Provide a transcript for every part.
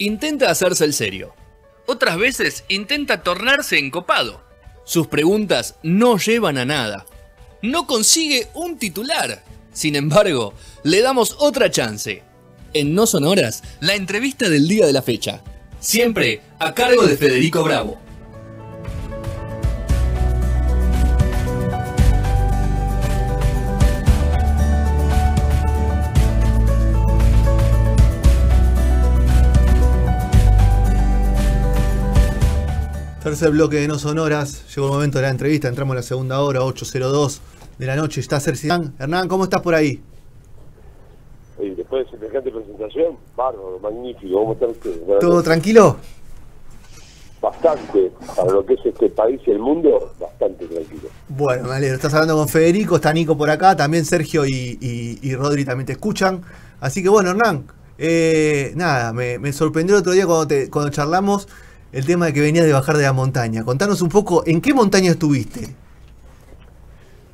intenta hacerse el serio. Otras veces intenta tornarse encopado. Sus preguntas no llevan a nada. No consigue un titular. Sin embargo, le damos otra chance. En No Sonoras, la entrevista del día de la fecha. Siempre a cargo de Federico Bravo. Tercer bloque de No Sonoras. Llegó el momento de la entrevista. Entramos en la segunda hora, 8.02 de la noche. Está Sergio Hernán. Hernán, ¿cómo estás por ahí? Y después de semejante presentación, bárbaro, magnífico. ¿Cómo están ustedes? ¿Todo tranquilo? Bastante. Para lo que es este país y el mundo, bastante tranquilo. Bueno, me alegro. Estás hablando con Federico, está Nico por acá, también Sergio y, y, y Rodri también te escuchan. Así que bueno, Hernán, eh, nada, me, me sorprendió el otro día cuando, te, cuando charlamos el tema de que venías de bajar de la montaña. Contanos un poco, ¿en qué montaña estuviste?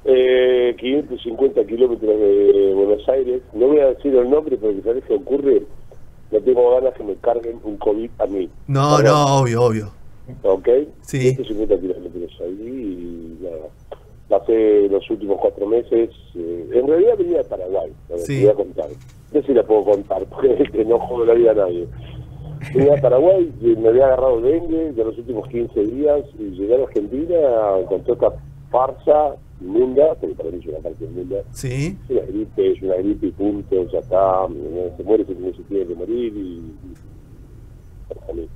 Eh, 550 kilómetros de Buenos Aires. No voy a decir el nombre porque sabes que ocurre. No tengo ganas que me carguen un COVID a mí. No, no, obvio, obvio. ¿Ok? Sí. 550 kilómetros ahí y nada. Pasé los últimos cuatro meses. eh, en realidad venía de Paraguay. que Sí. voy a contar. No sé si la puedo contar porque no jodo la vida a nadie. Venía a Paraguay, y me había agarrado dengue de los últimos 15 días y llegué a Argentina con toda esta farsa inmunda, porque para mí es una parte inmunda. Sí. Es una gripe, es una gripe y punto, ya está, se muere si no se tiene que morir y... y-.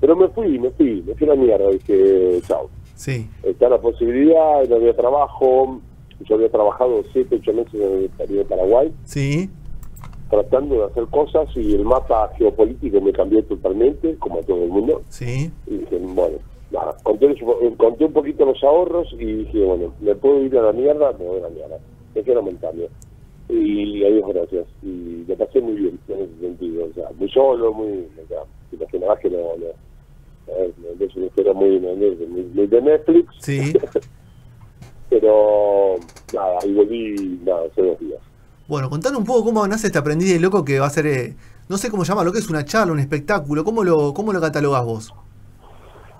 Pero me fui, me fui, me fui a la mierda, dije, chao. Sí. Está la posibilidad, no había trabajo, yo había trabajado 7, 8 meses en el de Paraguay, Sí. Tratando de hacer cosas y el mapa geopolítico me cambió totalmente, como a todo el mundo. Sí. Y dije, bueno, nada, conté, conté un poquito los ahorros y dije, bueno, ¿me puedo ir a la mierda? Me voy a la mierda. Me quedo montaña. Y adiós, gracias. Y le pasé muy bien en ese sentido. O sea, muy solo, muy... O sea, te imaginarás que no... no es una historia muy, muy, muy, muy de Netflix, Sí. pero nada, y volví, nada, hace dos días. Bueno, contanos un poco cómo nace este aprendiz de loco que va a ser, eh, no sé cómo llama, lo que es una charla, un espectáculo. ¿Cómo lo, cómo lo catalogás vos?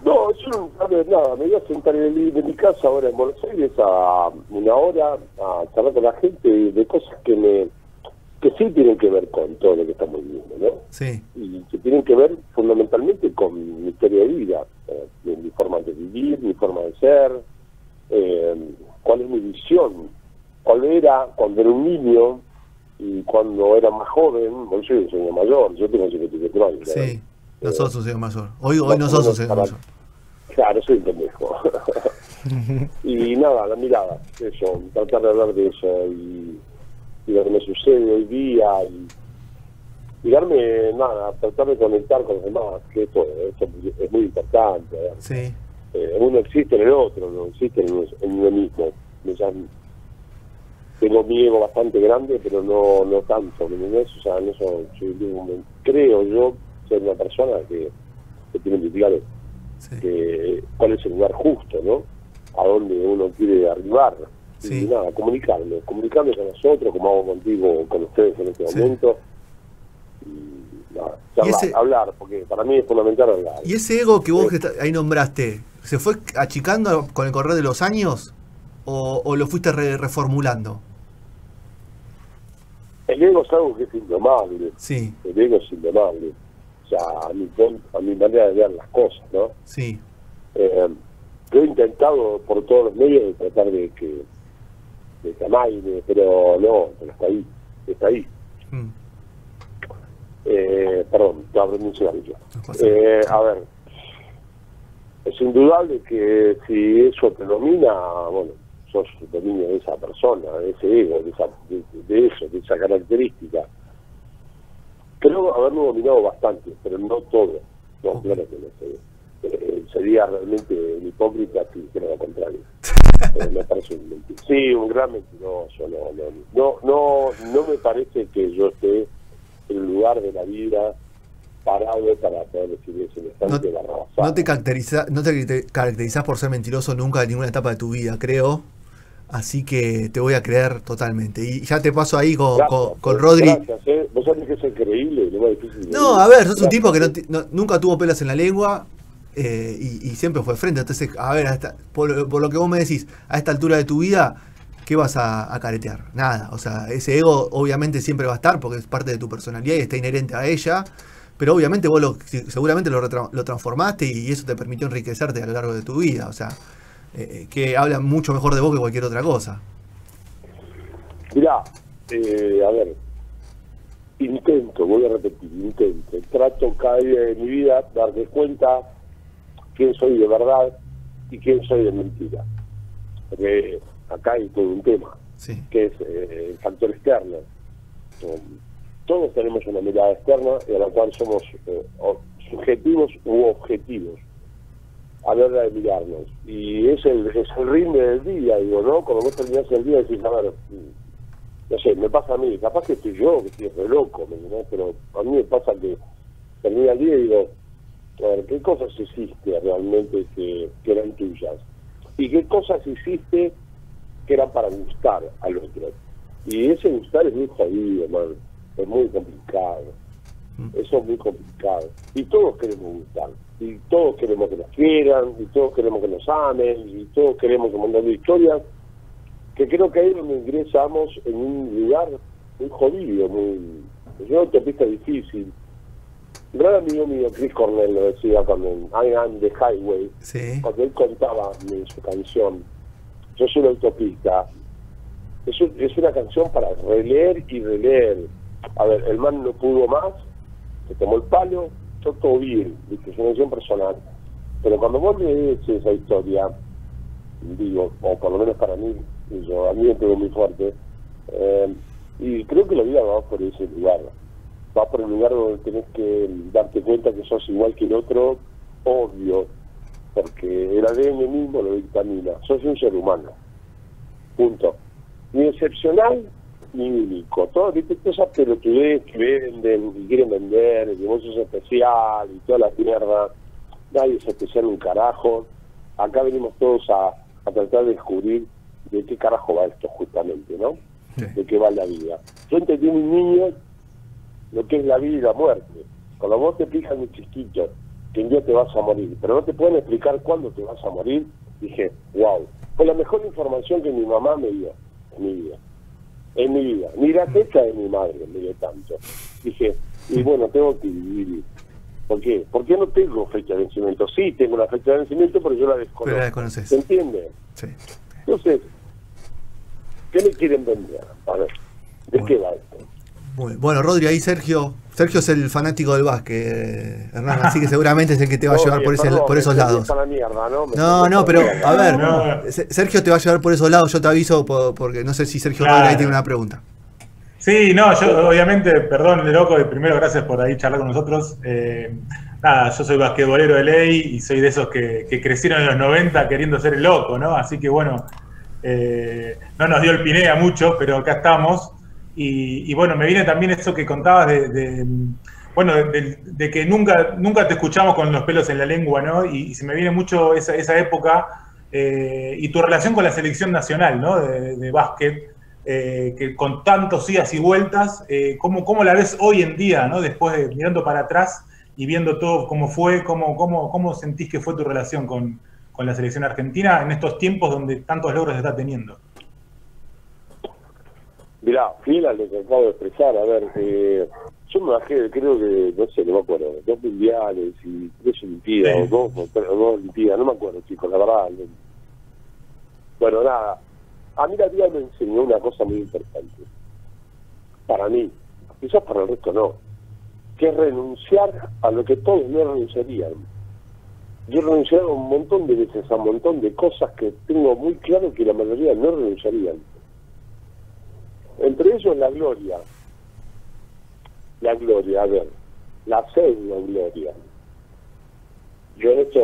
No, yo a ver, nada, me voy a sentar en, el de mi casa ahora en Buenos Aires a una hora a charlar con la gente de cosas que me que sí tienen que ver con todo lo que estamos viviendo, ¿no? Sí. Y que tienen que ver fundamentalmente con mi historia de vida, eh, mi, mi forma de vivir, mi forma de ser, eh, cuál es mi visión, cuál era cuando era un niño y cuando era más joven, bueno, yo soy un señor mayor, yo tengo 54 años. Sí. No sos un señor mayor. Hoy, hoy no sos un señor mayor. Claro, soy un pendejo. y nada, la mirada, eso, tratar de hablar de eso y, y lo que me sucede hoy día y, darme, nada, tratar de conectar con los demás, que esto, esto es muy importante. ¿verdad? Sí. Eh, uno existe en el otro, no existe en uno, mismo. Me llamo- tengo mi ego bastante grande, pero no no tanto, ¿me entendés? O sea, en eso yo creo yo ser una persona que, que tiene que claro Sí. que, cuál es el lugar justo, ¿no? A dónde uno quiere arribar. Sí. Y nada, comunicarme, comunicarme con nosotros, como hago contigo, con ustedes en este Sí. momento. Y nada, charlar, ese- hablar, porque para mí es fundamental hablar. ¿Y ese ego que vos ahí nombraste, se fue achicando con el correr de los años o, o lo fuiste re- reformulando? El ego es algo que es indomable, Sí, el ego es indomable. O sea, a mi, a mi manera de ver las cosas, ¿no? sí, Eh, yo he intentado por todos los medios de tratar de que de que amaine, pero no, pero está ahí, está ahí. Mm, Eh, perdón, te abro un cigarrillo. Eh, a ver, es indudable que si eso te domina, bueno, sos dominio de esa persona, de ese ego, de, esa, de, de eso, de esa característica. Creo haberlo dominado bastante, pero no todo. No, claro que no sé. Eh, sería realmente un hipócrita si dijera lo contrario. Eh, me parece un mentiroso. Sí, un gran mentiroso. No, no, no, no, no me parece que yo esté en el lugar de la vida parado para poder decir semejante No- barrabasada. No te, caracteriza, no te caracterizás por ser mentiroso nunca en ninguna etapa de tu vida, creo. Así que te voy a creer totalmente. Y ya te paso ahí con, Gracias, con, con eh, Rodri. Gracias, eh. Vos sabés que es increíble, lo más difícil. No, a ver, sos un tipo que no, nunca tuvo pelas en la lengua eh, y, y siempre fue frente. Entonces, a ver, a esta- por, lo- por lo que vos me decís, a esta altura de tu vida, ¿qué vas a, a caretear? Nada. O sea, ese ego obviamente siempre va a estar porque es parte de tu personalidad y está inherente a ella. Pero obviamente vos lo, seguramente lo, lo transformaste y eso te permitió enriquecerte a lo largo de tu vida. O sea, eh, eh, que habla mucho mejor de vos que cualquier otra cosa. Mirá, eh, a ver, intento, voy a repetir, intento, trato cada día de mi vida darme cuenta quién soy de verdad y quién soy de mentira. Porque acá hay todo un tema, Sí. que es eh, el factor externo. Um, Todos tenemos una mirada externa y a la cual somos eh, subjetivos u objetivos a la hora de mirarnos. Y es el, es el ritmo del día, digo, ¿no? Cuando vos terminás el día decís, a ver, mm, no sé, me pasa a mí, capaz que estoy yo, que estoy re loco, ¿me entendés? Pero a mí me pasa que termina el día y digo, a ver, ¿qué cosas hiciste realmente que, que eran tuyas? ¿Y qué cosas hiciste que eran para gustar al otro? Y ese gustar es muy jodido, man. Es muy complicado. Eso es muy complicado. Y todos queremos gustar. Y todos queremos que nos quieran. Y todos queremos que nos amen. Y todos queremos montón de historias. Que creo que ahí es donde ingresamos en un lugar muy jodido, muy. Es una autopista difícil. Un gran amigo mío, Chris Cornell, lo decía cuando I Am the Highway, Sí. cuando él contaba en su canción, Yo soy una autopista, es, un- es una canción para releer y releer. A ver, el man no pudo más, se tomó el palo, todo, todo bien, ¿viste? es una personal. Pero cuando vos lees esa historia, digo, o por lo menos para mí, yo, a mí me pegó muy fuerte, eh, y creo que la vida va por ese lugar. Va por el lugar donde tenés que darte cuenta que sos igual que el otro, obvio, porque el ADN mismo lo dictamina. Sos un ser humano. Punto. Ni excepcional único. Todo, viste, esas pelotudez que venden y quieren vender, que vos sos especial y toda la mierda. Nadie es especial un carajo. Acá venimos todos a, a tratar de descubrir de qué carajo va esto justamente, ¿no? Sí. De qué va la vida. Yo entendí un niño lo que es la vida y la muerte. Cuando vos te explican muy chiquito que un día te vas a morir, pero no te pueden explicar cuándo te vas a morir, dije, wow, fue la mejor información que mi mamá me dio en mi vida. En mi vida. Ni la fecha de mi madre me dio tanto. Dije, y bueno, tengo que vivir. ¿Por qué? Porque no tengo fecha de vencimiento. Sí, tengo una fecha de vencimiento, pero yo la desconozco. Pero la. ¿Se entiende? Sí. Entonces, ¿qué me quieren vender? A ver, ¿de Bueno. qué va esto? Muy bien. Bueno, Rodri, ahí Sergio. Sergio es el fanático del básquet, Hernán, así que seguramente es el que te va a No, llevar por, ese- perdón, por me esos lados. para la mierda, ¿no? Me No, pero a ver, No. Sergio te va a llevar por esos lados, yo te aviso po- porque no sé si Sergio Claro. Rodri ahí tiene una pregunta. Sí, no, yo obviamente, perdón, de loco, y primero gracias por ahí charlar con nosotros. Eh, nada, yo soy basquetbolero de ley y soy de esos que, que crecieron en los 90 queriendo ser el loco, ¿no? Así que bueno, eh, no nos dio el pinea mucho, pero acá estamos. Y, y bueno, me viene también eso que contabas de, de, bueno, de, que nunca, nunca te escuchamos con los pelos en la lengua, ¿no? Y, y se me viene mucho esa, esa época eh, y tu relación con la selección nacional, ¿no? De, de básquet, eh, que con tantos idas y vueltas, eh, ¿cómo, ¿cómo la ves hoy en día, ¿no? Después de mirando para atrás y viendo todo cómo fue, cómo, cómo, cómo sentís que fue tu relación con, con la selección argentina en estos tiempos donde tantos logros está teniendo. Mirá, fiel a lo que acabo de expresar, a ver, eh, yo me bajé, creo que, no sé, no me acuerdo, dos mundiales y tres olimpiadas, Sí. o dos, tres- dos olimpiadas, no me acuerdo, chicos, la verdad. no. Bueno, nada, a mí la vida me enseñó una cosa muy importante, para mí, quizás para el resto no, que es renunciar a lo que todos no renunciarían. Yo he renunciado un montón de veces a un montón de cosas que tengo muy claro que la mayoría no renunciarían. Entre ellos la gloria. La gloria, a ver, la pseudo gloria. Yo en esto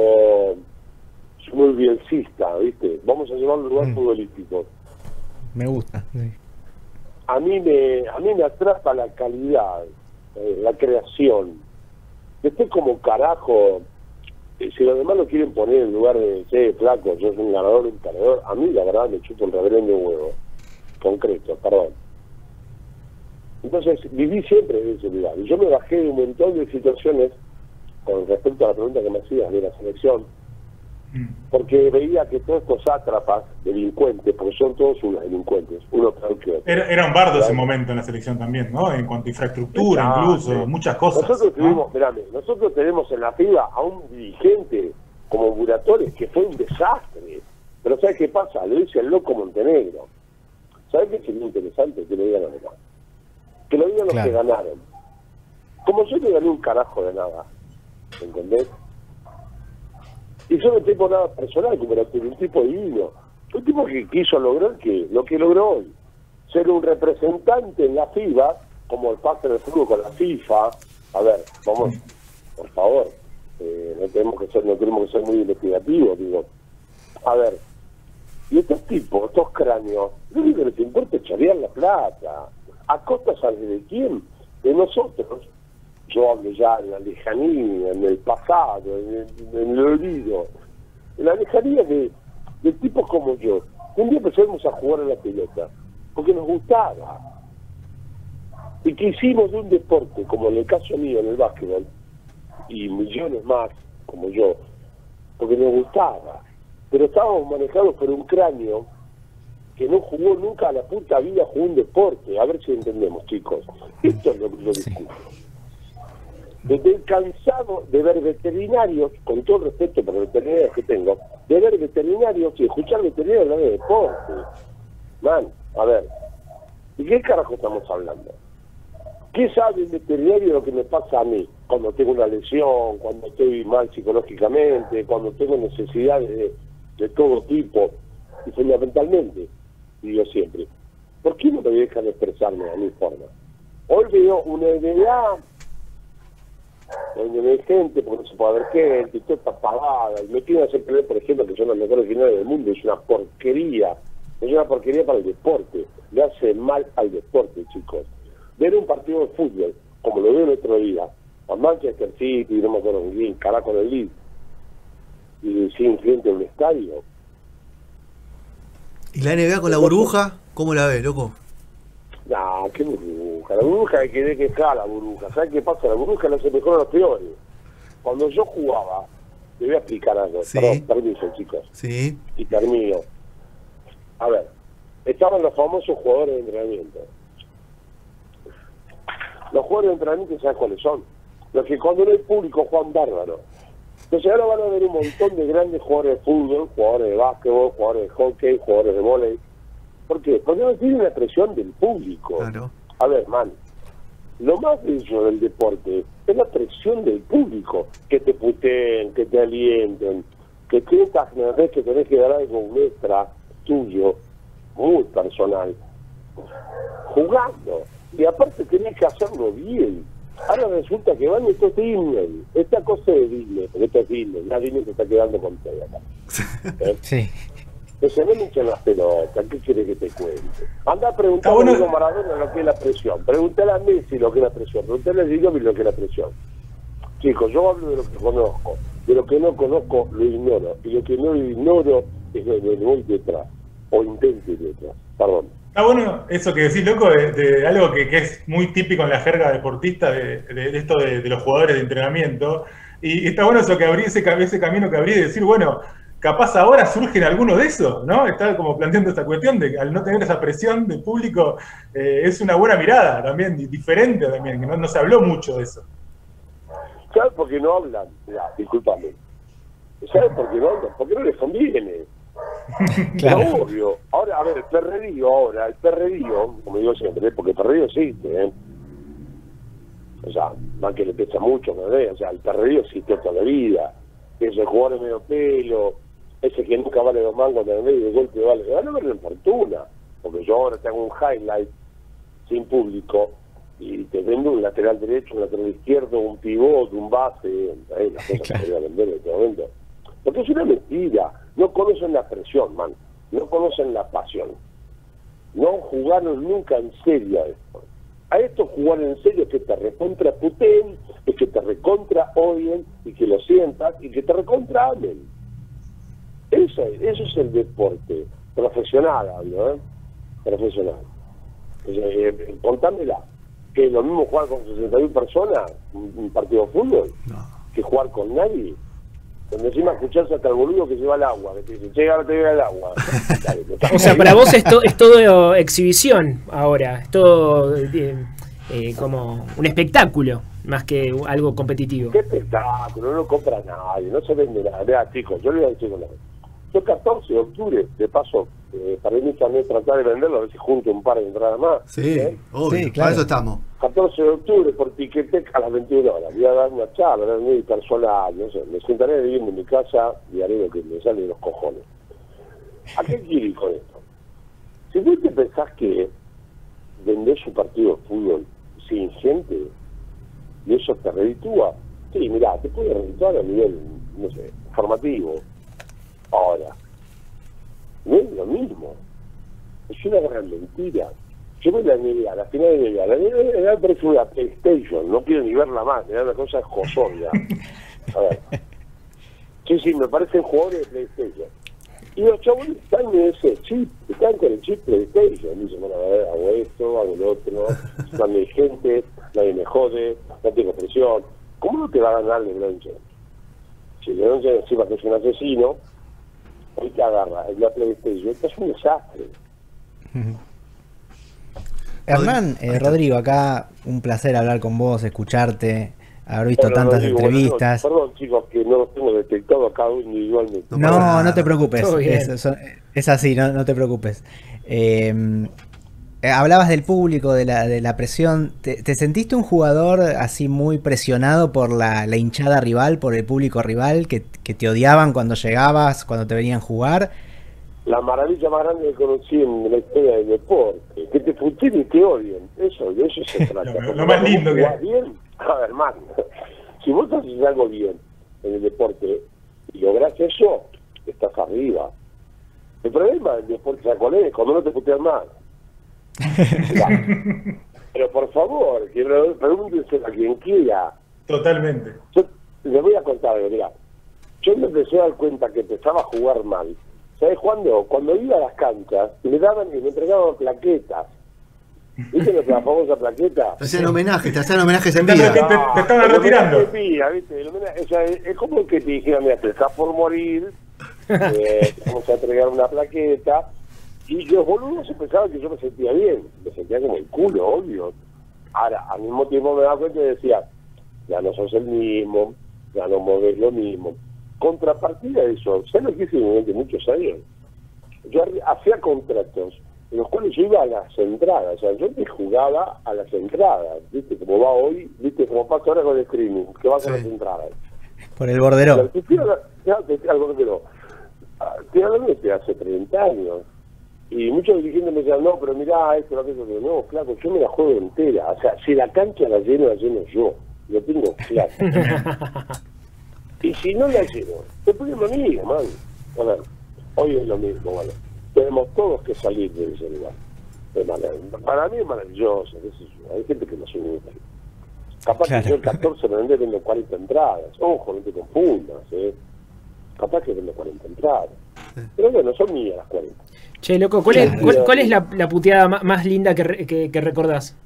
soy muy bielcista, ¿viste? Vamos a llevarlo a un lugar Mm. futbolístico. Me gusta. sí. A mí me, a mí me atrapa la calidad, eh, la creación. Después como carajo eh, si los demás lo quieren poner en lugar de, che, flaco, yo soy un ganador, un perdedor, a mí la verdad me chupo un reverendo huevo. Concreto, perdón. Entonces, viví siempre en ese lugar. Y yo me bajé de un montón de situaciones con respecto a la pregunta que me hacías de la selección, Mm. porque veía que todos estos sátrapas, delincuentes, porque son todos unos delincuentes, uno peor que otro. Era, era un bardo ese momento en la selección también, ¿no? En cuanto a infraestructura, incluso, muchas cosas. Nosotros ¿no? tuvimos, espérame, nosotros tenemos en la FIBA a un dirigente como Buratores que fue un desastre. Pero ¿sabes qué pasa? Lo dice el loco Montenegro. ¿Sabes qué sería interesante? Que lo digan los demás. Que lo digan los Claro. que ganaron. Como yo no gané un carajo de nada. ¿Entendés? Y yo no tengo nada personal como era un tipo divino. Un tipo que quiso lograr que lo que logró hoy. Ser un representante en la FIBA, como el pacto del fútbol con la FIFA. A ver, vamos, por favor, eh, no tenemos que ser, no tenemos que ser muy investigativos, digo. A ver, y estos tipos, estos cráneos, lo único que les importa es la plata. ¿A costa sabe de quién? De nosotros. Yo hablo ya en la lejanía, en el pasado, en el, en olvido. En la lejanía de, de tipos como yo. Un día empezamos a jugar a la pelota, porque nos gustaba. Y que hicimos de un deporte, como en el caso mío en el básquetbol, y millones más como yo, porque nos gustaba. Pero estábamos manejados por un cráneo que no jugó nunca a la puta vida, jugó un deporte. A ver si entendemos, chicos. Esto es lo que yo discuto. Estoy cansado de ver veterinarios, con todo el respeto por los veterinarios que tengo, de ver veterinarios y escuchar veterinarios hablar de deporte. Man, a ver, ¿de qué carajo estamos hablando? ¿Qué sabe el veterinario de lo que me pasa a mí? Cuando tengo una lesión, cuando estoy mal psicológicamente, cuando tengo necesidades de, de todo tipo, y fundamentalmente, digo siempre, ¿por qué no me dejan expresarme a mi forma? Hoy veo una NBA donde hay gente, porque no se puede ver gente, y todo está apagada, y me quieren hacer creer, por ejemplo, que son los mejores finales del mundo, es una porquería, es una porquería para el deporte, le hace mal al deporte, chicos. Ver un partido de fútbol, como lo veo el otro día, a Manchester City, no me acuerdo bien, carajo el Leeds, y sin gente en un estadio, ¿Y la NBA con la burbuja? ¿Cómo la ves, loco? No, qué burbuja. La burbuja hay que ver que está la burbuja. ¿Sabes qué pasa? La burbuja no se mejora a los peores. Cuando yo jugaba, te voy a explicar algo. Sí. Perdón, permiso, chicos. Sí. Y termino. A ver, estaban los famosos jugadores de entrenamiento. Los jugadores de entrenamiento, ¿sabes cuáles son? Los que cuando no hay público juegan bárbaro. Entonces ahora van a ver un montón de grandes jugadores de fútbol, jugadores de básquetbol, jugadores de hockey, jugadores de vóley. ¿Por qué? Porque no tienen la presión del público. Claro. A ver, man, lo más bello del deporte es la presión del público. Que te puteen, que te alienten, que sientas que tenés que dar algo un extra tuyo, muy personal, jugando. Y aparte tenés que hacerlo bien. Ahora resulta que van estos Disney, esta cosa de Disney, porque esto es Disney, la Disney se está quedando con todo acá. ¿Eh? Sí. Que se me hinchan las pelotas, ¿qué quiere que te cuente? Anda a preguntar bueno- a Diego Maradona lo que es la presión, pregúntale a Messi lo que es la presión, pregúntale a Gigobi lo que es la presión. Chicos, yo hablo de lo que conozco, de lo que no conozco lo ignoro, y lo que no ignoro es lo que voy detrás, o intento ir detrás, perdón. Está bueno eso que decís, loco, de, algo que, es muy típico en la jerga deportista, de, de- de esto de, los jugadores de entrenamiento. Y está bueno eso que abrí, ese, ese camino que abrí de decir, bueno, capaz ahora surgen algunos de esos, ¿no? Está como planteando esta cuestión de que al no tener esa presión del público, eh, es una buena mirada también, di- diferente también, que no, se habló mucho de eso. ¿Sabes por qué no hablan? Mirá, discúlpame. ¿Sabes por qué no hablan? Porque no les conviene. Claro. Obvio. Ahora, a ver, el perrerío ahora, el perrerío, como digo siempre, porque el perrerío existe, ¿eh? O sea, más que le pesa mucho, ¿no? O sea, el perrerío existe toda la vida. Ese jugador de medio pelo, ese que nunca vale dos mangos el medio de golpe vale, van a en fortuna. Porque yo ahora tengo un highlight sin público y te vendo un lateral derecho, un lateral izquierdo, un pivot, un base, eh, las cosas que Claro. voy a vender en este momento. Porque es una mentira. No conocen la presión, man. No conocen la pasión. No jugaron nunca en serio a esto. A esto jugar en serio es que te recontra puten, es que te recontra odien y que lo sientas y que te recontra amen. Eso, eso es el deporte. Profesional hablo, ¿eh? Profesional. Eh, eh, contámela. Que es lo mismo jugar con 61 personas, un, un partido de fútbol, No. que jugar con nadie. Donde encima escucharse hasta el boludo que lleva el agua, que te dice, che, ahora te lleva el agua. Dale, O sea, para vos es, to- es todo exhibición ahora, es todo eh, eh, como un espectáculo más que algo competitivo. Qué espectáculo, no lo compra nadie, no se vende nada. Vea, chicos, yo le voy a decir una cosa. Yo 14 de octubre, de paso, eh, para mí también tratar de venderlo, a ver si junto un par de entradas más. Sí, ¿eh? obvio. Sí, Para claro. eso estamos. 14 de octubre por Tiquetec a las 21 horas. Voy a dar una charla, voy a muy personal, no sé. Me sentaré viviendo en mi casa y haré lo que me sale de los cojones. ¿A qué quiero ir con esto? Si vos te pensás que vendés un partido de fútbol sin gente y eso te reditúa, sí, mirá, te puede redituar a nivel, no sé, formativo. Ahora, no es lo mismo. Es una gran mentira. Yo veo la NBA, la final de NBA, la NBA parece una PlayStation, no quiero ni verla más, me da una cosa josón ya. A ver. Sí, sí, me parecen jugadores de PlayStation. Y los chavos están en ese chip, están con el chip PlayStation. Dicen, bueno, a ver, hago esto, hago lo otro, no hay gente, nadie me jode, no tengo presión. ¿Cómo no te va a ganar LeBron James? Si LeBron James encima que es un asesino, hoy te agarra en la PlayStation, esto es un desastre. Hernán, eh, Rodrigo, acá un placer hablar con vos, escucharte, haber visto Bueno, tantas Rodrigo, entrevistas. Perdón, perdón, chicos, que no los tengo detectado cada uno individualmente. No No, no te preocupes, es, es así, no, no te preocupes. Eh, eh, hablabas del público, de la, de la presión. ¿Te, te sentiste un jugador así muy presionado por la, la hinchada rival, por el público rival, que, que te odiaban cuando llegabas, cuando te venían jugar? La maravilla más grande que conocí en la historia del deporte. Que te fustilen y te odien. Eso, de eso se trata. Lo- lo más lindo que bien, a ver, man, si vos haces algo bien en el deporte y lográs eso, estás arriba. El problema del deporte, ¿sabes cuál es? Cuando no te putean más. Pero por favor, que lo- pregúntense a quien quiera. Totalmente. Yo les voy a contar mirá. Yo me empecé a dar cuenta que empezaba a jugar mal. ¿Sabes cuándo? Cuando iba a las canchas, me daban y me entregaban plaquetas. ¿Viste lo que la famosa plaqueta? Te hacían homenajes, te hacían homenajes en Te- vida. te- te estaban el retirando. de vida, ¿viste? El homenaje- o sea, es como que te dijeran, mira, te estás por morir, eh, te vamos a entregar una plaqueta. Y los boludos se pensaban que yo me sentía bien, me sentía como el culo, obvio. Ahora, al mismo tiempo me daba cuenta y decía, ya no sos el mismo, ya no moves lo mismo. Contrapartida de eso, ¿sabes lo que hice durante muchos años? Yo hacía contratos en los cuales yo iba a las entradas, o sea, yo me jugaba a las entradas, ¿viste? Como va hoy, ¿viste? Como pasa ahora con el streaming, que vas a Sí. las entradas. Por el borderó. Te. Ah, Te hablo de hace 30 años. Y muchos dirigentes me decían, no, pero mirá esto, lo que eso, no, flaco, yo me la juego entera. O sea, si la cancha la lleno, la lleno yo. Lo tengo claro. y si no la lleno, es lo mismo, man. A ver, hoy es lo mismo, bueno. Tenemos todos que salir de ese lugar. Para mí es maravilloso, qué sé yo. Hay gente que no se gusta. Capaz Claro. que yo el 14 me vendé vendo 40 entradas. Ojo, no te confundas, ¿eh? Capaz que vendo 40 entradas. Pero bueno, son mías las 40. Che, loco, ¿cuál es, cuál, cuál es la, la puteada ma- más linda que, re- que, que recordás?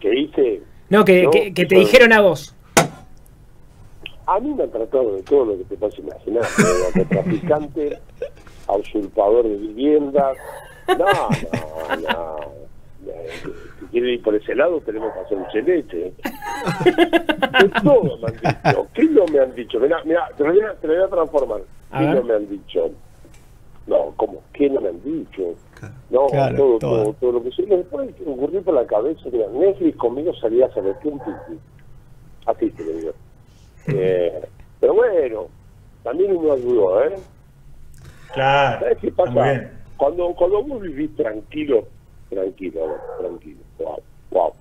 Que hice. No, que, No, que, que te dijeron a vos. A mí me han tratado de todo lo que te puedas imaginar. de narcotraficante, a usurpador de viviendas. No, no, no. Eh, Si quiere ir por ese lado, tenemos que hacer un cheleche. De todo me han dicho. ¿Qué no me han dicho? Mirá, mirá, te lo voy a, te lo voy a transformar. A ¿Qué ver. no me han dicho? No, ¿cómo? ¿Qué no me han dicho? No, Claro, todo, todo. todo, todo lo que se me puede ocurrir por la cabeza. Mira, Netflix conmigo salía a saber qué un pipí. Así te lo digo. Eh, pero bueno, también uno ayudó, ¿eh? Claro. ¿Sabes qué pasa? Cuando, cuando vos vivís tranquilo, tranquilo, tranquilo, wow, wow.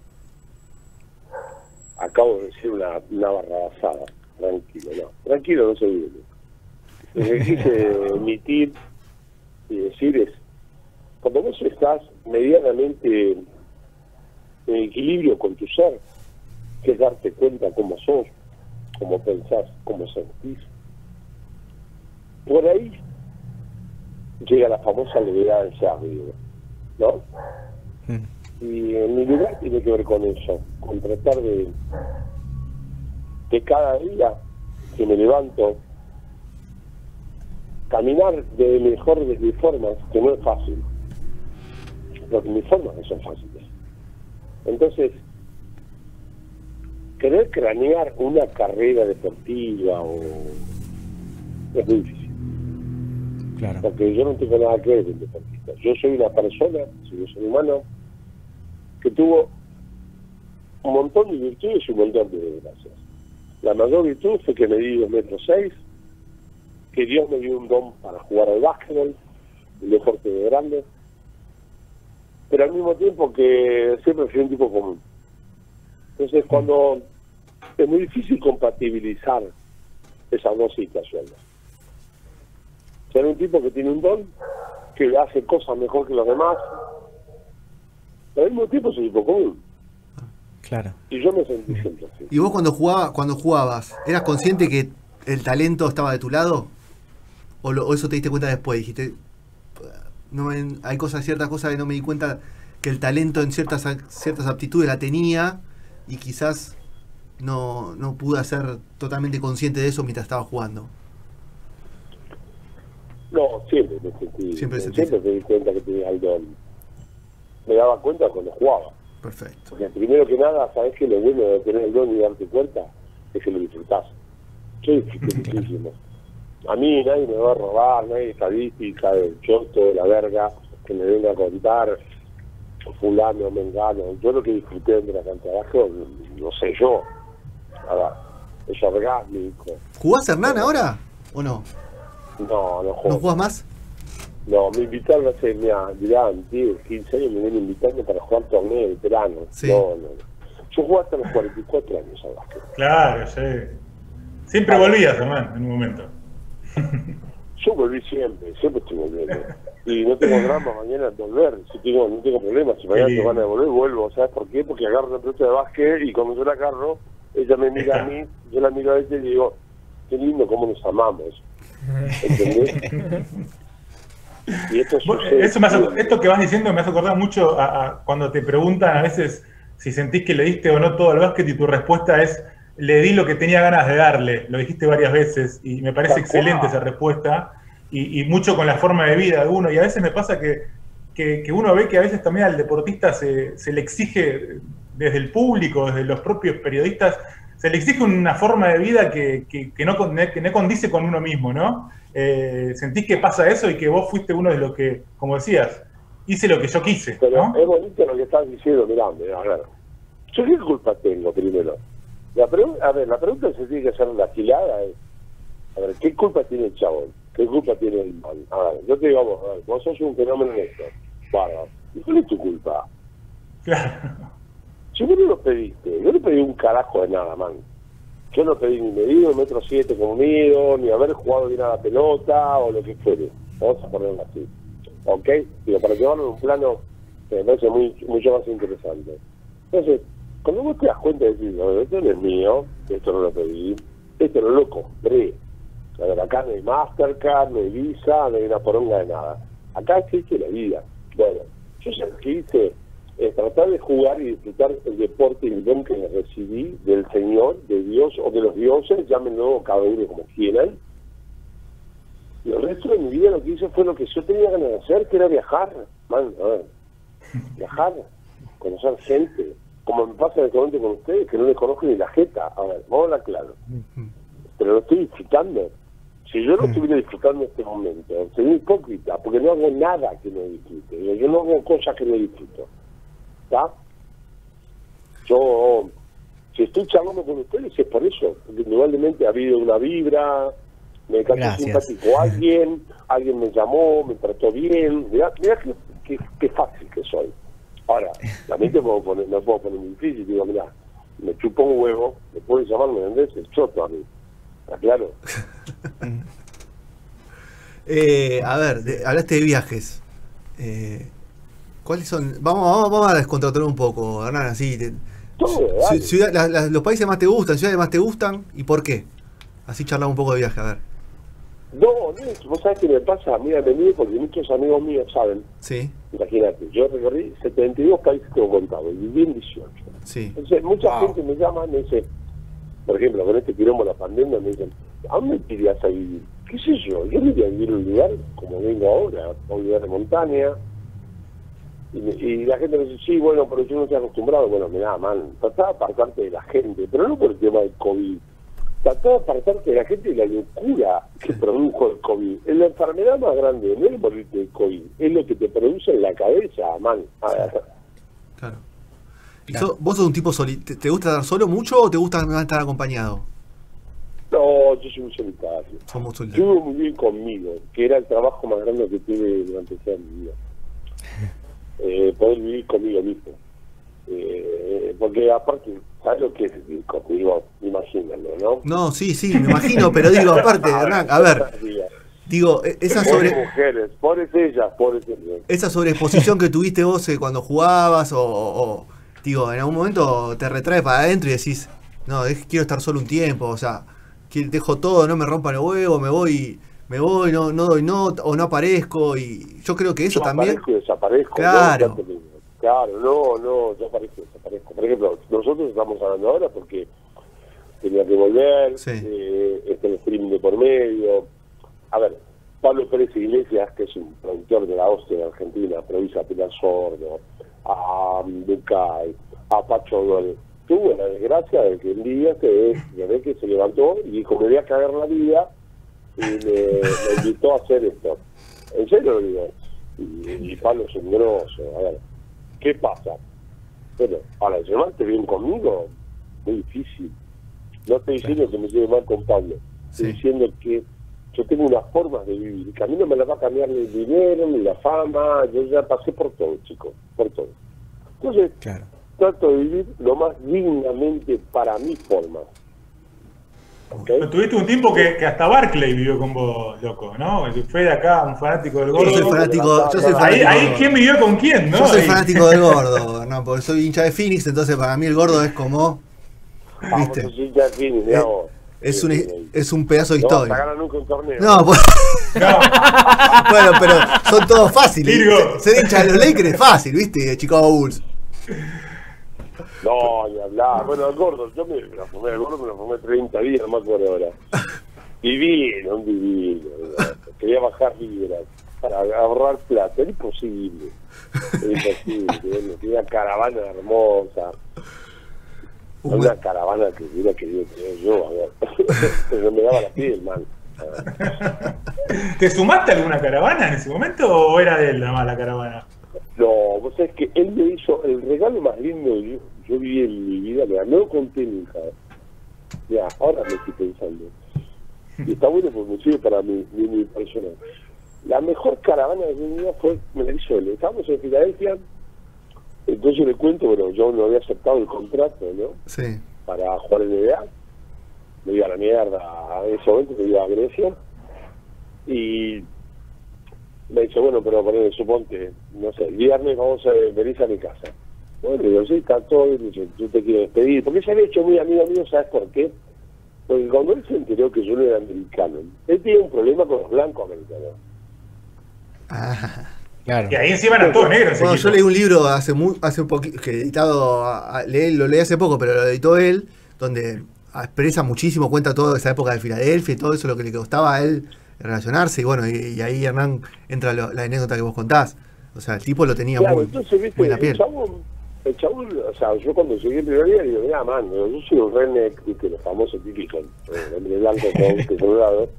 Acabo de decir una, una barrabasada, tranquilo, no, tranquilo no se vive. Lo que quise emitir y decir es, cuando vos estás medianamente en equilibrio con tu ser, que es darte cuenta cómo sos, cómo pensás, cómo sentís. Por ahí llega la famosa levedad del digo, ¿no? Mm. Y en mi lugar tiene que ver con eso, con tratar de, de cada día que me levanto, caminar de mejor de formas, que no es fácil, porque mis formas no son fáciles. Entonces, querer cranear una carrera deportiva o es muy difícil Claro. porque yo no tengo nada que ver con deportista. Yo soy una persona, soy un ser humano, que tuvo un montón de virtudes y un montón de desgracias. La mayor virtud fue que me di dos metros seis, que Dios me dio un don para jugar al básquetbol, el deporte de grande, pero al mismo tiempo que siempre fui un tipo común. Entonces cuando es muy difícil compatibilizar esas dos situaciones ser un tipo que tiene un don, que hace cosas mejor que los demás, pero al mismo tiempo es un tipo común. Claro. Y yo me sentí siempre así. ¿Y vos cuando jugabas, cuando jugabas, eras consciente que el talento estaba de tu lado? ¿O, lo- o eso te diste cuenta después? Dijiste, no me- hay cosas, ciertas cosas que no me di cuenta que el talento en ciertas, ciertas aptitudes la tenía y quizás no, no pude ser totalmente consciente de eso mientras estaba jugando. No, siempre me sentí, Siempre siempre, sentiste. me di cuenta que tenía el don. Me daba cuenta cuando jugaba. Perfecto. Porque primero que nada, sabes que lo bueno de tener el don y darte cuenta es que lo disfrutás. Yo disfruté muchísimo. A mí nadie me va a robar, nadie estadística del choto, de la verga, que me venga a contar fulano, mengano. Yo lo que disfruté de la cancha de abajo, no sé yo. Ahora, es orgánico. ¿Jugás Hernán ahora? ¿O no? No, no ¿No juego. jugás más? No, me invitaron hace, mira, mirá, 10, 15 años me vienen invitando para jugar torneo de verano. Sí. No, no, no. Yo jugué hasta los 44 años al básquet. Claro, sí. Siempre volvías, hermano, en un momento. Yo volví siempre, siempre estoy volviendo. Y no tengo drama mañana de volver. Si tengo, no tengo problema. Si mañana te van a devolver, vuelvo. ¿Sabes por qué? Porque agarro una pelota de básquet y cuando yo la agarro, ella me mira a mí, yo la miro a ella y digo, qué lindo cómo nos amamos. ¿Entendés? y esto Bueno, Eso me hace- esto que vas diciendo me hace acordar mucho a, a cuando te preguntan a veces si sentís que le diste o no todo al básquet y tu respuesta es le di lo que tenía ganas de darle. Lo dijiste varias veces y me parece excelente esa respuesta y, y mucho con la forma de vida de uno. Y a veces me pasa que, que, que uno ve que a veces también al deportista se, se le exige desde el público, desde los propios periodistas, se le exige una forma de vida que, que- no, no condice con uno mismo, ¿no? Eh, ¿Sentís que pasa eso y que vos fuiste uno de los que, como decías, hice lo que yo quise, Pero ¿no? es bonito lo que estás diciendo, mirá, mirá, a ver. ¿Yo qué culpa tengo primero? La a ver, la pregunta que se tiene que hacer la gilada es, a ver, ¿qué culpa tiene el chabón? ¿Qué culpa tiene el man? A ver, yo te digo a vos, a ver, vos sos un fenómeno en esto. Bárbaro. ¿Y cuál es tu culpa? Claro. Si vos no lo pediste, yo no pedí un carajo de nada, man. Yo no pedí ni medido metro siete conmigo, ni haber jugado bien a la pelota, o lo que fuere. Vamos a ponerlo así. ¿Ok? Digo, para llevarlo en un plano que me parece muy, mucho más interesante. Entonces, cuando vos te das cuenta de decir, "No, esto no es mío, esto no lo pedí, esto no lo compré. A ver, acá no hay Mastercard, no hay Visa, no hay una poronga de nada. Acá existe la vida. Bueno, yo ya lo que hice es tratar de jugar y disfrutar el deporte y el don que recibí del Señor, de Dios o de los dioses, llámenlo cada uno como quieran. Y el resto de mi vida lo que hice fue lo que yo tenía ganas de hacer, que era viajar. Man, a ver, viajar, conocer gente, como me pasa en este momento con ustedes, que no les conozco ni la jeta. A ver, vamos a hablar claro. Pero lo estoy disfrutando. Si yo no estuviera disfrutando este momento, sería hipócrita, porque no hago nada que no disfrute. Yo no hago cosas que no disfruto. ¿Está? Yo, si estoy charlando con ustedes es por eso, porque indudablemente ha habido una vibra, me cayó simpático alguien, alguien me llamó, me trató bien. Mirá, mirá qué, qué, qué fácil que soy. Ahora, también te puedo poner, me puedo poner muy difícil, digo, mirá, me chupo un huevo, me puedes llamar, ¿me entendés? El choto a mí. ¿Está claro? Eh, a ver, de- hablaste de viajes. Eh, ¿Cuáles son? Vamos, vamos, vamos a descontractar un poco, Hernán, así. te- Todo, ci- ciudad- la- la- los países más te gustan, ciudades más te gustan y por qué. Así charlamos un poco de viaje, a ver. No, no, vos sabés qué me pasa, mira, de mí, porque muchos amigos míos saben, Sí, imagínate, yo recorrí 72 países que he contado, y viví en 18. sí. Entonces, mucha Wow. gente me llama y me dice, por ejemplo, con este quilombo de la pandemia, me dicen, ¿a dónde te irías a vivir? ¿Qué sé yo? Yo me iría a vivir en un lugar como vengo ahora, a un lugar de montaña. Y, me- y la gente me dice, sí, bueno, pero yo no estoy acostumbrado. Bueno, mira, man, tratá de apartarte de la gente, pero no por el tema del COVID. Tratá de apartarte de la gente de la locura que produjo el COVID. Es la enfermedad más grande, no es morirte del COVID, es lo que te produce en la cabeza, man. A ver, Claro. ¿Y Claro. so- ¿Vos sos un tipo soli te, gusta estar solo mucho o te gusta estar acompañado? No, yo soy un solitario. Somos Yo solitarios. vivo muy bien conmigo, que era el trabajo más grande que tuve durante toda mi vida. Eh, poder vivir conmigo mismo. Eh, porque aparte, ¿sabes lo que es vivir conmigo? Imagínalo, ¿no? No, sí, sí, me imagino, pero digo, aparte, Hernán, a ver, digo, e- esa sobre mujeres, pobres ellas, pobres ellas. esa sobreexposición que tuviste vos eh, cuando jugabas o, digo, en algún momento te retrae para adentro y decís, no, dej- quiero estar solo un tiempo, o sea, que dejo todo, no me rompan el huevo, me voy, me voy, no, no doy nota o no aparezco y yo creo que eso Yo también, aparezco y desaparezco. Claro. ¿no? Que- Claro, no, no, yo aparezco desaparezco. Por ejemplo, nosotros estamos hablando ahora porque tenía que volver, Sí. eh, está el streaming de por medio. A ver, Pablo Pérez Iglesias, que es un productor de la hostia de Argentina, provincia Pilar Sordo, a Ducay, a Pacho Dole, tuvo la desgracia de que un día que, que ve que se levantó y dijo, voy a cagar la vida y me, me invitó a hacer esto. En serio lo digo. Y, y Pablo es un grosso. A ver, ¿qué pasa? Bueno, para llevarte bien conmigo, muy difícil. No estoy diciendo que me lleve mal con Pablo. Estoy Sí. diciendo que yo tengo unas formas de vivir. Que a mí no me la va a cambiar ni el dinero, ni la fama. Yo ya pasé por todo, chicos. Por todo. Entonces, Claro. trato de vivir lo más dignamente para mi forma. Tuviste un tiempo que, que hasta Barclay vivió con vos, loco, ¿no? El Fue de acá, un fanático del gordo. yo soy fanático, yo soy Ahí, fanático, ahí ¿quién vivió con quién, no? yo soy fanático del gordo, no, porque soy hincha de Phoenix, entonces para mí el gordo es como, Vamos, viste, sí, ya, sí, mirá Eh, es un, sí, sí. es un pedazo de No historia. nunca un torneo. No, pues, No, bueno, pero son todos fáciles. Ser hincha de los Lakers es fácil, ¿viste? Chicago Bulls. No, ni hablar. Bueno, el gordo, yo me lo fumé, el gordo me lo fumé 30 días, no me acuerdo ahora. Divino, un divino. ¿verdad? Quería bajar libras para ahorrar plata, era imposible. Era imposible. Bueno, tenía una caravana hermosa. Un Una caravana que hubiera querido tener yo, a ver. Pero me daba la piel, man. ¿Te sumaste a alguna caravana en ese momento o era de él nada más la caravana? No, vos sabés que él me hizo el regalo más lindo que yo, yo vi en mi vida, no lo conté nunca. Ya, ahora me estoy pensando. Y está bueno porque me sirve para mi, mi, mi persona. La mejor caravana de mi vida fue, me la hizo él. Estábamos en Filadelfia, entonces le cuento, bueno, yo no había aceptado el contrato, ¿no? Sí. Para jugar en NBA. Me iba a la mierda, en ese momento me iba a Grecia. Y me dice, bueno, pero ponele, suponte, no sé, el viernes vamos a venir a mi casa. Bueno, le digo, sí, está todo bien, dice, tú te quiero despedir. Porque se había hecho muy amigo mío, ¿sabes por qué? Porque cuando él se enteró que yo no era americano, él tenía un problema con los blancos americanos. Ah. Claro. Y ahí encima eran todos negros. Bueno, yo leí un libro hace muy, hace un poquito, que editado, a- a- leí- lo leí hace poco, pero lo editó él, donde expresa muchísimo, cuenta toda esa época de Filadelfia y todo eso, lo que le costaba a él relacionarse, y bueno, y, y ahí Hernán entra lo- la anécdota que vos contás. O sea, el tipo lo tenía Claro, muy, entonces, viste, muy en la el piel. chabón, el chabón, o sea, yo cuando llegué el primer día, digo, mira, man, yo soy un redneck, viste, los famosos típicos, eh, hombre blanco con que colorado.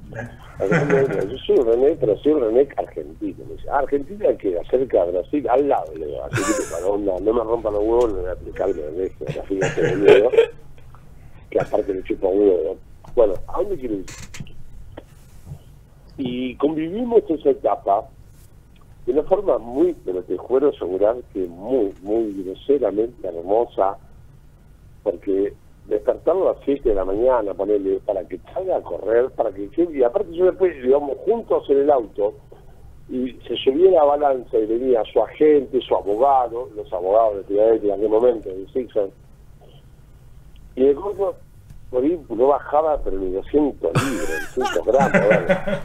Yo soy un redneck, pero soy un redneck argentino. Me dice, ah, Argentina que acerca a Brasil, al lado, le digo, así que para onda, no me rompan los huevos, no voy a aplicar el redneck, la fíjate, boludo, que aparte le chupa un huevo. Bueno, ¿a dónde quiero ir? Y convivimos esa etapa de una forma muy, pero te juro asegurar que muy, muy groseramente hermosa, porque despertarlo a las 7 de la mañana, ponerle para que salga a correr, para que y aparte yo después, digamos, juntos en el auto, y se subió la balanza y venía su agente, su abogado, los abogados de Filadelfia en aquel momento, de Sixon, y el gordo por ahí no bajaba, pero ni 200 libras, 200 gramos. ¿verdad?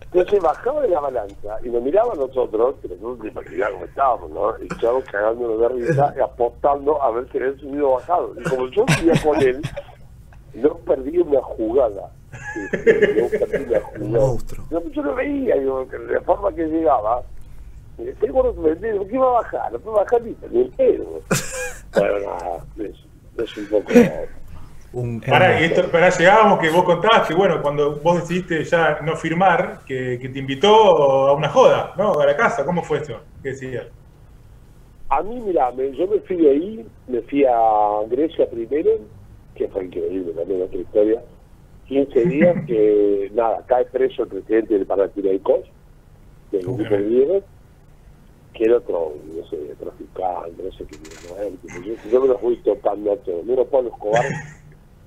Entonces bajaba de la balanza y nos miraba a nosotros, que nosotros ni imaginábamos cómo estábamos, ¿no? Y estábamos cagándonos de risa y apostando a ver si había subido o bajado. Y como yo vivía con él, no perdí una jugada. No perdí una Un jugada. monstruo. Yo, yo lo veía, digo, que de la forma que llegaba, este gordo me ¿qué iba a bajar? No puede bajar ni el pedo. Bueno, nada, es, es un poco... Un, Pará, y esto, pará, llegábamos que vos contabas que, bueno, cuando vos decidiste ya no firmar, que, que te invitó a una joda, ¿no? A la casa, ¿cómo fue eso? ¿Qué decías? A mí, mira, me- yo me fui de ahí, me fui a Grecia primero, que fue increíble también otra historia. 15 días que, nada, cae preso el presidente del Panathinaikos, del grupo griego, que era otro, no sé, traficante, no sé qué, no, yo, yo me lo fui topando a todos. Mira, Pablo Escobar.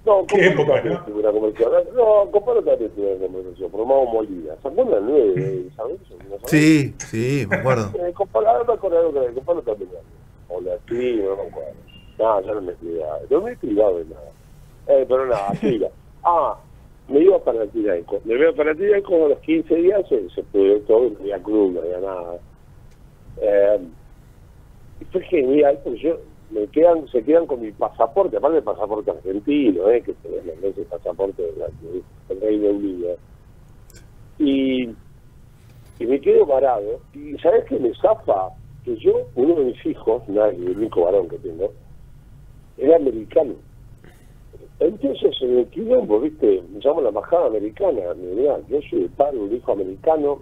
No, Qué época, ¿no? una conversación. No, Copano también una conversación, formado Molina. ¿Se acuerdan de ¿Sabes? Sí, sí, me acuerdo. Eh, ahora me acuerdo que Copano también. O la sí, no me acuerdo. No, ya no me he cuidado. No me he de nada. Eh, pero nada, tira. Ah, me iba para el Tiraico. Me iba para el Tiraico a los 15 días, se, se pudrió todo, no había club, no había nada. Eh, y fue genial, porque yo, me quedan, se quedan con mi pasaporte, aparte del pasaporte argentino, eh, que tenés ese pasaporte del Reino Unido. Y y me quedo parado. Y ¿sabes qué me zafa? Que yo, uno de mis hijos, nadie, el único varón que tengo, era americano. Entonces, en el quilombo, ¿viste? Me llamo la embajada americana. Me dirá, yo soy el padre un hijo americano.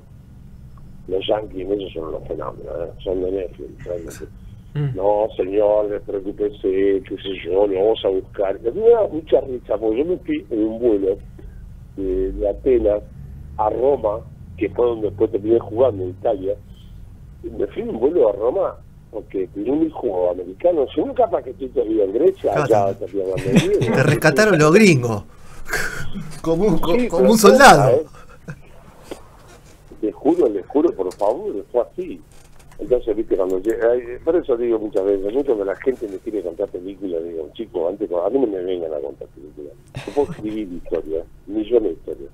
Los yankees, esos son los fenómenos, ¿eh? son de Netflix. Realmente. No, señor, despreocúpese, qué sé yo, lo vamos a buscar. Y a mí me da mucha risa, porque yo me fui en un vuelo de, de Atenas a Roma, que fue donde después terminé jugando en Italia. Y me fui en un vuelo a Roma porque tenía un hijo americano. Si no, capaz que estoy todavía en Grecia, te- estaría hablando. Te rescataron los gringos. Como un, co- Sí, como pero un soldado. ¿sabes? Te juro, les juro, por favor, fue así. Entonces, viste, cuando llega, ay, por eso digo muchas veces, mucho cuando la gente me quiere contar películas, digo, chicos, antes, a mí no me vengan a contar películas. Yo puedo escribir historias, millones de historias.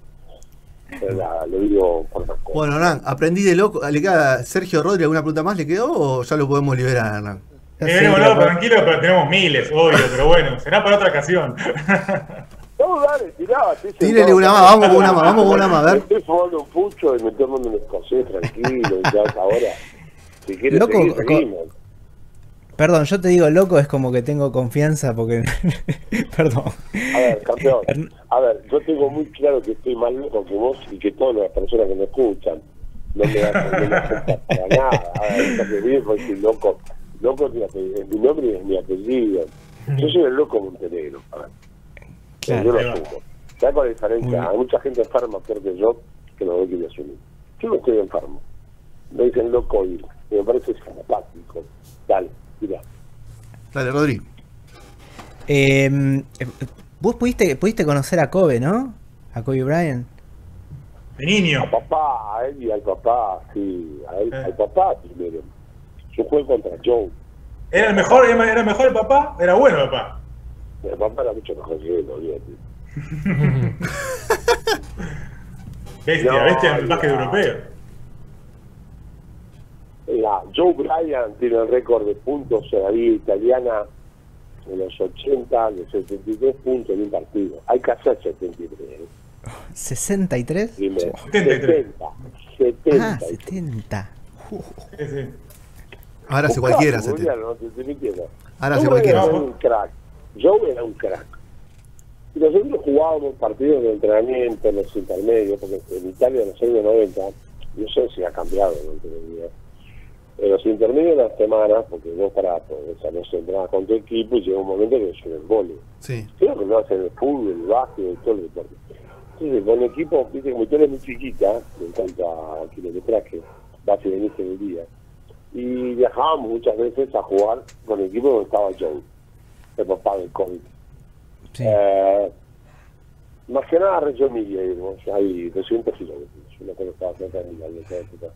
Pero nada, lo digo por las cosas. Bueno, Hernán, aprendí de loco. ¿Le queda a Sergio Rodri alguna pregunta más? ¿Le quedó o ya lo podemos liberar, Hernán? Sí, Eh, pero- tranquilo, pero tenemos miles, obvio, pero bueno, será para otra ocasión. No, dale, tirá, Tírele una más, vamos con una más, vamos con una más, a ver. Estoy fumando un pucho y me tomando un escocés tranquilo, ya ahora. Si quieres Loco, seguir, co- seguimos. Perdón, yo te digo loco, es como que tengo confianza porque. Perdón. A ver, campeón. A ver, yo tengo muy claro que estoy más loco que vos y que todas las personas que me escuchan. No me no afecta para nada. A ver, soy loco. Loco es mi, mi nombre y es mi apellido. Yo soy el loco Montenegro. A ver. Claro. yo lo asumo. ¿Sabes cuál es la diferencia? Hay mucha gente enferma peor que yo que no lo quiere asumir. Yo no estoy enfermo. Me dicen loco y me parece simpático. Dale, mira. Dale, Rodri. Eh, eh, vos pudiste, pudiste conocer a Kobe, ¿no? A Kobe Bryant. De niño. A papá, a él y al papá, sí, a él, Eh. al papá primero. Yo jugué contra Joe. ¿Era el mejor, era el mejor el papá? Era bueno el papá. Mi papá era mucho mejor que él, olvídate. Bestia, No, bestia el básquet europeo. La Joe Bryan tiene el récord de puntos en la liga italiana en los 80, de 73 puntos en un partido. Hay que hacer 73. ¿eh? ¿63? Primero. 73. 70. Ah, 70. 70. Uh, Sí, sí. Ahora hace cualquiera. se te- googlealo, no te mintiendo. Ahora hace Joe cualquiera. Era un crack. Joe era un crack. Y nosotros jugábamos partidos de entrenamiento en los intermedios, porque en Italia en los años 90, no sé si ha cambiado en intermedio, en los intermedios de las semanas, porque vos para poder salir a entrenar con tu equipo y llega un momento que es el vole. Sí. Creo que lo hacen el fútbol, el básquet, todo el deporte. Entonces, con el equipo, viste, como tú eres muy chiquita, en cuanto a kilometraje, vas y venís en el día. Y viajábamos muchas veces a jugar con el equipo donde estaba Joe, el papá del COVID. Sí. Eh, más que nada Reggio Emilia, digamos, hay 200 kilómetros. Yo que estaba cerca de Milán en esa época.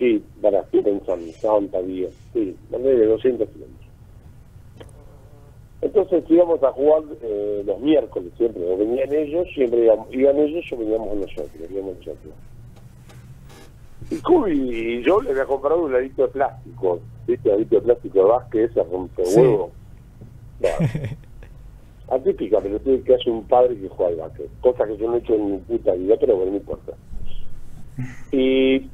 Sí, para, estoy pensando, Santa Día. Sí, más de 200 kilómetros. Entonces íbamos a jugar eh, los miércoles siempre, o venían ellos, siempre íbamos, iban ellos o veníamos nosotros, veníamos nosotros. Y Cubi y yo le había comprado un ladito de plástico, ¿viste? Ladito de plástico de básquet, ese rompehuevo. Bueno. Atípica, pero tiene que hacer un padre que juega al básquet. Cosa que yo no he hecho en mi puta vida, pero bueno, no importa. Y,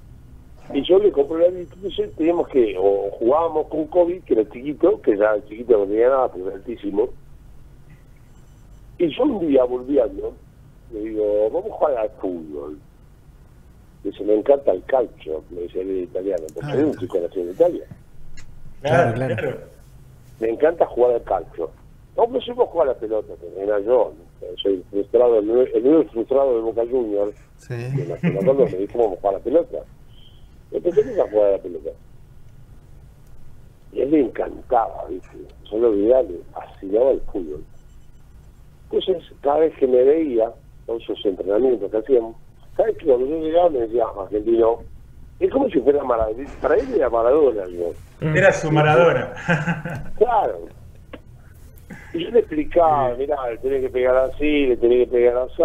y yo le compré la entonces teníamos que, o jugábamos con Kobe, que era chiquito, que ya el chiquito no tenía nada, pero era altísimo. Y yo un día volviendo, le digo, vamos a jugar al fútbol. Dice, me encanta el calcio, me decía el italiano, porque Ah, un chico nacido en Italia. Claro, Claro. Me encanta jugar al calcio. No, pero yo jugar a la pelota, que era yo. ¿no? Soy frustrado, el nuevo- el nuevo frustrado de Boca Juniors, Sí. que me me acuerdo, me dijo, vamos a jugar a la pelota. A jugar a la pelota. Y a él le encantaba, ¿viste? Solo Vidal le fascinaba el fútbol. Entonces, cada vez que me veía, con sus entrenamientos que hacíamos, cada vez que cuando yo llegaba me decía, argentino, es como si fuera Maradona. Para él era Maradona, yo. Era su Maradona. Claro. Y yo le explicaba, mirá, le tenés que pegar así, le tenés que pegar así,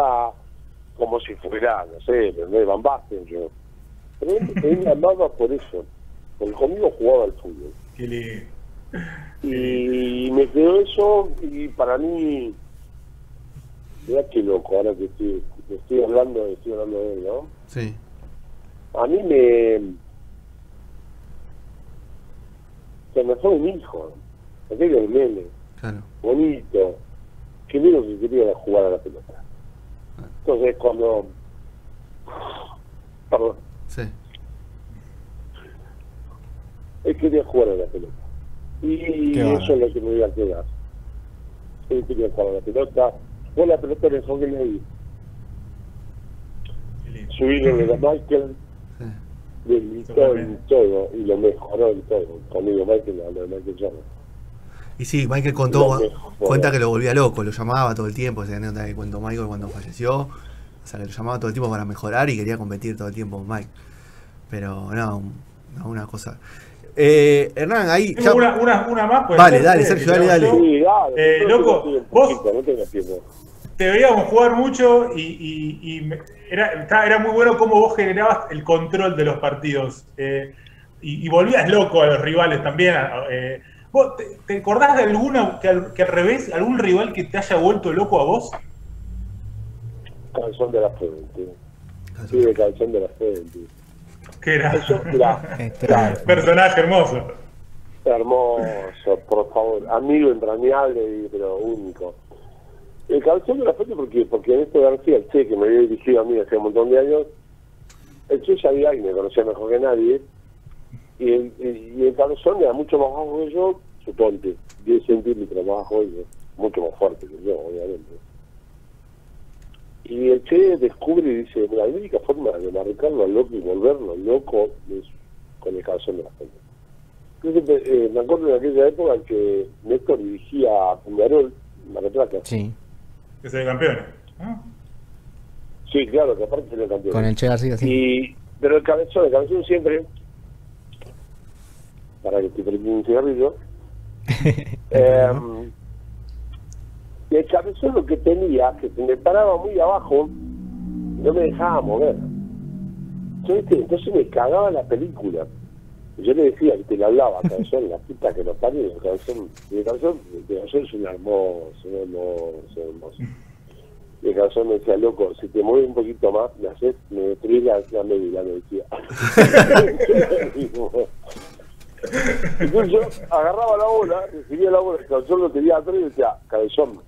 como si fuera, no sé, pero no de Van Basten, yo. Pero él, él me amaba por eso, porque conmigo jugaba al fútbol. Qué lindo. Y me quedó eso, y para mí, mirá qué loco, ahora que estoy, que estoy hablando, estoy hablando de él, ¿no? Sí. A mí me... Se me fue un hijo, aquello del nene. Claro. bonito, que menos que quería jugar a la pelota. Entonces cuando perdón, Sí. Él quería jugar a la pelota. Y Qué eso es lo que me iba a quedar. Él quería jugar a la pelota, fue la pelota en el hockey ahí. Subieron a Michael, le gritó en todo y lo mejoró en todo. Conmigo Michael, habló de Michael Jordan. Y sí, Michael contó, Lo cuenta que lo volvía loco, lo llamaba todo el tiempo, esa anécdota que contó Michael cuando falleció. O sea, que lo llamaba todo el tiempo para mejorar y quería competir todo el tiempo con Mike. Pero no, una cosa. Eh, Hernán, ahí. Ya- una, una, una más. ¿puede Vale, dale, Sergio, dale, dale. Sí, dale, Eh, loco, tiempo, vos- chico, no tengo tiempo. Te veíamos jugar mucho y, y- y era, era muy bueno cómo vos generabas el control de los partidos. eh, y, y volvías loco a los rivales también. eh, ¿Vos te, te acordás de alguna que al, que al revés, algún rival que te haya vuelto loco a vos? Cabezón de la frente. Sí, de cabezón de la frente. Era Eso, mirá, personaje hermoso. hermoso, por favor. Amigo entrañable, pero único. El cabezón de la frente, ¿por qué? Porque Ernesto García, el Che, que me había dirigido a mí hace un montón de años, el Che sabía y me conocía mejor que nadie. Y el, y el cabezón era mucho más bajo que yo, suponte, 10 centímetros más bajo que yo, mucho más fuerte que yo, obviamente. Y el Che descubre y dice, mira, la única forma de marcarlo al loco y volverlo loco es con el cabezón de la frente. Entonces, eh, me acuerdo de aquella época en que Néstor dirigía a Peñarol, Mar del Plata. Sí, Que se campeón. ¿no? Sí, claro, que aparte salió campeón. con el Che García, sí. Y, pero el cabezón, el cabezón siempre, para que te prenda un cigarrillo, eh, y el cabezón lo que tenía, que se me paraba muy abajo, no me dejaba mover. Yo, ¿viste? Entonces me cagaba la película. Y Yo le decía, que te le hablaba, cabezón, la puta que lo parió, el cabezón, y el cabezón, el cabezón es un hermoso, un hermoso, un hermoso. Y el cabezón me decía, loco, si te mueves un poquito más, me haces, me destruís la, la médula, me decía. Entonces yo agarraba la bola, recibía la bola, el cabezón lo tenía atrás y decía, cabezón,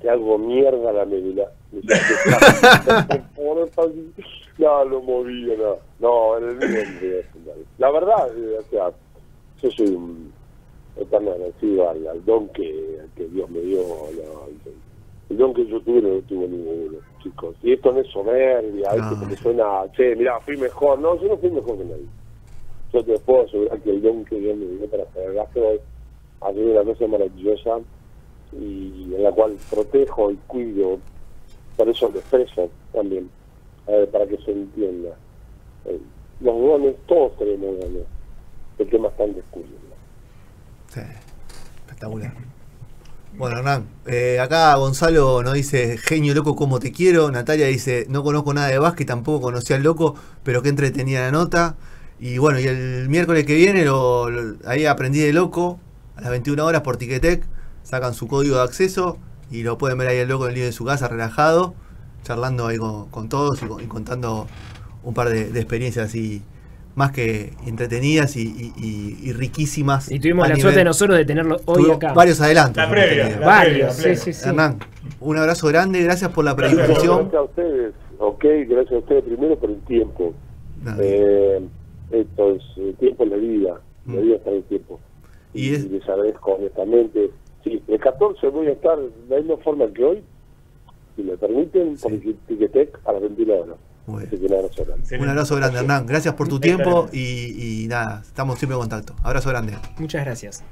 te hago mierda la médula. Me. No, lo movía, no. No, en el mío, La verdad, eh, o sea, yo soy un eterno agradecido al, al don que, que Dios me dio. no, el, don que yo tuve no lo tuvo ninguno, chicos. Y esto no es soberbia, ¿viste? No. porque suena, che, mirá, fui mejor. No, yo no fui mejor que nadie. Yo te puedo asegurar que el don que Dios me dio para hacer el básquetbol ha sido una cosa maravillosa y en la cual protejo y cuido, por eso lo expreso también, eh, para que se entienda. Eh, los dones, todos tenemos dones. El tema está en descubrirlo. Sí, espectacular. Bueno, Hernán, eh, acá Gonzalo nos dice, genio loco como te quiero. Natalia dice, no conozco nada de básquet, tampoco conocía al loco, pero qué entretenida la nota. Y bueno, y el miércoles que viene lo, ahí aprendí de loco, a las 21 horas por Ticketek, sacan su código de acceso y lo pueden ver ahí el loco en el living de su casa, relajado, charlando ahí con, con todos y, con- y contando un par de, de experiencias así más que entretenidas y, y- y- y riquísimas. Y tuvimos la nivel- suerte de nosotros de tenerlo hoy Tuvimos acá. Varios adelantos. La hemos previa, la Varios, previa, sí, sí, sí. Hernán, un abrazo grande, gracias por la predisposición. Gracias a ustedes, ok, gracias a ustedes primero por el tiempo. Eh, esto es el tiempo es la vida, la Mm. vida está en el tiempo. Y Y, es- les agradezco honestamente. Sí, el 14 voy a estar de la misma forma que hoy, si me permiten, por Sí. Ticketek a las 21 horas. Muy Así bien. que un abrazo grande. Un abrazo grande, Hernán. Gracias por tu tiempo y, y nada, estamos siempre en contacto. Abrazo grande. Muchas gracias.